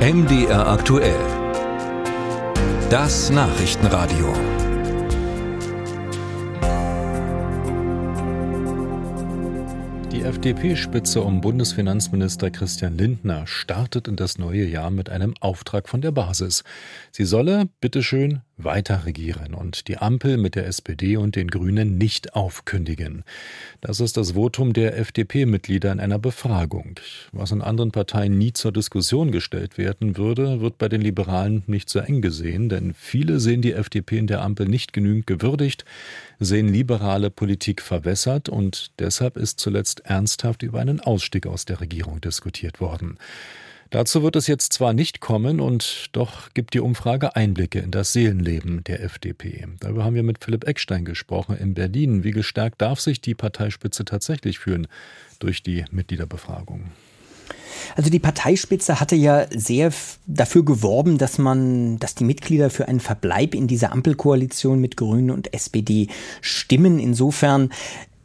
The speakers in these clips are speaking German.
MDR aktuell. Das Nachrichtenradio. Die FDP-Spitze um Bundesfinanzminister Christian Lindner startet in das neue Jahr mit einem Auftrag von der Basis. Sie solle, bitteschön, weiter regieren und die Ampel mit der SPD und den Grünen nicht aufkündigen. Das ist das Votum der FDP-Mitglieder in einer Befragung. Was in anderen Parteien nie zur Diskussion gestellt werden würde, wird bei den Liberalen nicht so eng gesehen, denn viele sehen die FDP in der Ampel nicht genügend gewürdigt, sehen liberale Politik verwässert und deshalb ist zuletzt ernsthaft über einen Ausstieg aus der Regierung diskutiert worden. Dazu wird es jetzt zwar nicht kommen und doch gibt die Umfrage Einblicke in das Seelenleben der FDP. Darüber haben wir mit Philipp Eckstein gesprochen in Berlin. Wie gestärkt darf sich die Parteispitze tatsächlich fühlen durch die Mitgliederbefragung? Also die Parteispitze hatte ja sehr dafür geworben, dass man, dass die Mitglieder für einen Verbleib in dieser Ampelkoalition mit Grünen und SPD stimmen. Insofern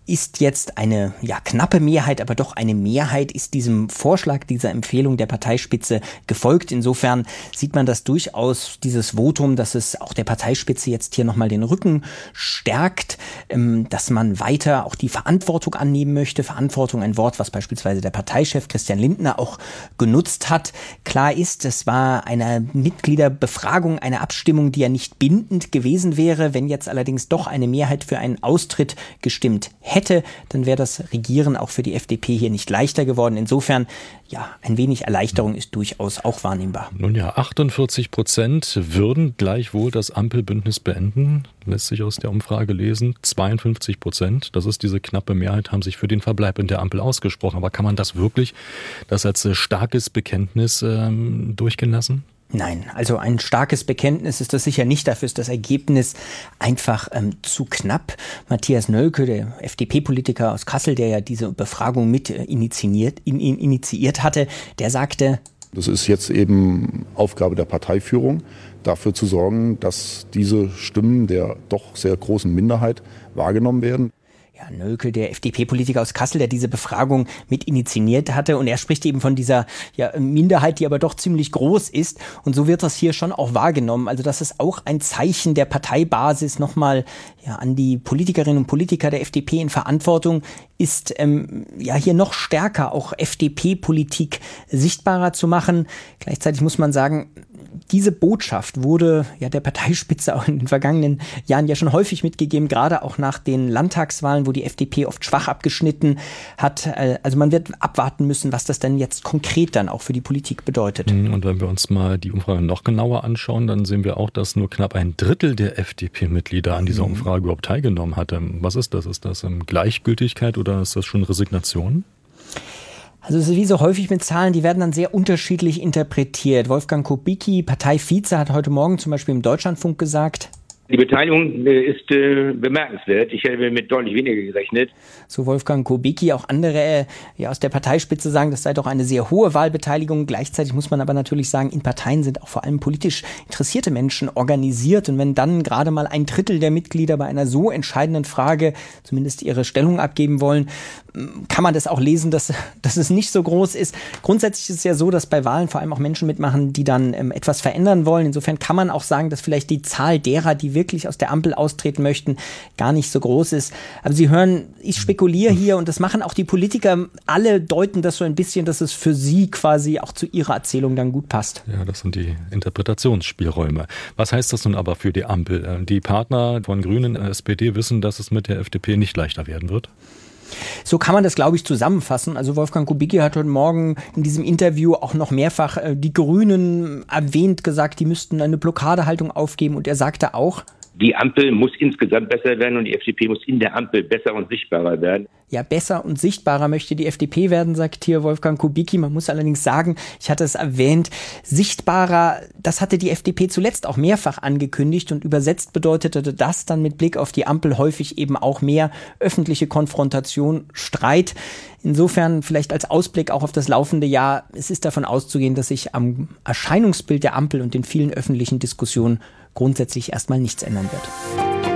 ist jetzt eine ja, knappe Mehrheit, aber doch eine Mehrheit ist diesem Vorschlag, dieser Empfehlung der Parteispitze gefolgt. Insofern sieht man das durchaus, dieses Votum, dass es auch der Parteispitze jetzt hier nochmal den Rücken stärkt, ähm, dass man weiter auch die Verantwortung annehmen möchte. Verantwortung, ein Wort, was beispielsweise der Parteichef Christian Lindner auch genutzt hat. Klar ist, es war eine Mitgliederbefragung, eine Abstimmung, die ja nicht bindend gewesen wäre. Wenn jetzt allerdings doch eine Mehrheit für einen Austritt gestimmt hätte, hätte, dann wäre das Regieren auch für die FDP hier nicht leichter geworden. Insofern, ja, ein wenig Erleichterung ist durchaus auch wahrnehmbar. Nun ja, 48 Prozent würden gleichwohl das Ampelbündnis beenden, lässt sich aus der Umfrage lesen. 52 Prozent, das ist diese knappe Mehrheit, haben sich für den Verbleib in der Ampel ausgesprochen. Aber kann man das wirklich, das als starkes Bekenntnis ähm, durchgehen lassen? Nein, also ein starkes Bekenntnis ist das sicher nicht. Dafür ist das Ergebnis einfach ähm, zu knapp. Matthias Nölke, der FDP-Politiker aus Kassel, der ja diese Befragung mit äh, initiiert, in, in, initiiert hatte, der sagte, das ist jetzt eben Aufgabe der Parteiführung, dafür zu sorgen, dass diese Stimmen der doch sehr großen Minderheit wahrgenommen werden. Ja, Nölke, der FDP-Politiker aus Kassel, der diese Befragung mit initiiert hatte. Und er spricht eben von dieser ja, Minderheit, die aber doch ziemlich groß ist. Und so wird das hier schon auch wahrgenommen. Also das ist auch ein Zeichen der Parteibasis nochmal ja, an die Politikerinnen und Politiker der FDP in Verantwortung ist, ähm, ja hier noch stärker auch FDP-Politik sichtbarer zu machen. Gleichzeitig muss man sagen, diese Botschaft wurde ja der Parteispitze auch in den vergangenen Jahren ja schon häufig mitgegeben, gerade auch nach den Landtagswahlen, wo die FDP oft schwach abgeschnitten hat. Äh, also man wird abwarten müssen, was das denn jetzt konkret dann auch für die Politik bedeutet. Mhm, und wenn wir uns mal die Umfrage noch genauer anschauen, dann sehen wir auch, dass nur knapp ein Drittel der FDP-Mitglieder an dieser mhm. Umfrage überhaupt teilgenommen hatte. Was ist das? Ist das ähm, Gleichgültigkeit oder ist das schon Resignation? Also es ist wie so häufig mit Zahlen, die werden dann sehr unterschiedlich interpretiert. Wolfgang Kubicki, Parteivize, hat heute Morgen zum Beispiel im Deutschlandfunk gesagt, die Beteiligung äh, ist äh, bemerkenswert. Ich hätte mit deutlich weniger gerechnet. So Wolfgang Kubicki, auch andere äh, ja, aus der Parteispitze sagen, das sei doch eine sehr hohe Wahlbeteiligung. Gleichzeitig muss man aber natürlich sagen, in Parteien sind auch vor allem politisch interessierte Menschen organisiert. Und wenn dann gerade mal ein Drittel der Mitglieder bei einer so entscheidenden Frage zumindest ihre Stellung abgeben wollen, kann man das auch lesen, dass, dass es nicht so groß ist. Grundsätzlich ist es ja so, dass bei Wahlen vor allem auch Menschen mitmachen, die dann ähm, etwas verändern wollen. Insofern kann man auch sagen, dass vielleicht die Zahl derer, die wirklich aus der Ampel austreten möchten, gar nicht so groß ist. Aber Sie hören, ich spekuliere hier und das machen auch die Politiker. Alle deuten das so ein bisschen, dass es für sie quasi auch zu ihrer Erzählung dann gut passt. Ja, das sind die Interpretationsspielräume. Was heißt das nun aber für die Ampel? Äh, die Partner von Grünen, SPD wissen, dass es mit der FDP nicht leichter werden wird? So kann man das, glaube ich, zusammenfassen. Also Wolfgang Kubicki hat heute Morgen in diesem Interview auch noch mehrfach äh, die Grünen erwähnt, gesagt, die müssten eine Blockadehaltung aufgeben. Und er sagte auch, die Ampel muss insgesamt besser werden und die FDP muss in der Ampel besser und sichtbarer werden. Ja, besser und sichtbarer möchte die FDP werden, sagt hier Wolfgang Kubicki. Man muss allerdings sagen, ich hatte es erwähnt, sichtbarer, das hatte die FDP zuletzt auch mehrfach angekündigt und übersetzt bedeutete das dann mit Blick auf die Ampel häufig eben auch mehr öffentliche Konfrontation, Streit. Insofern vielleicht als Ausblick auch auf das laufende Jahr, es ist davon auszugehen, dass sich am Erscheinungsbild der Ampel und den vielen öffentlichen Diskussionen grundsätzlich erstmal nichts ändern wird.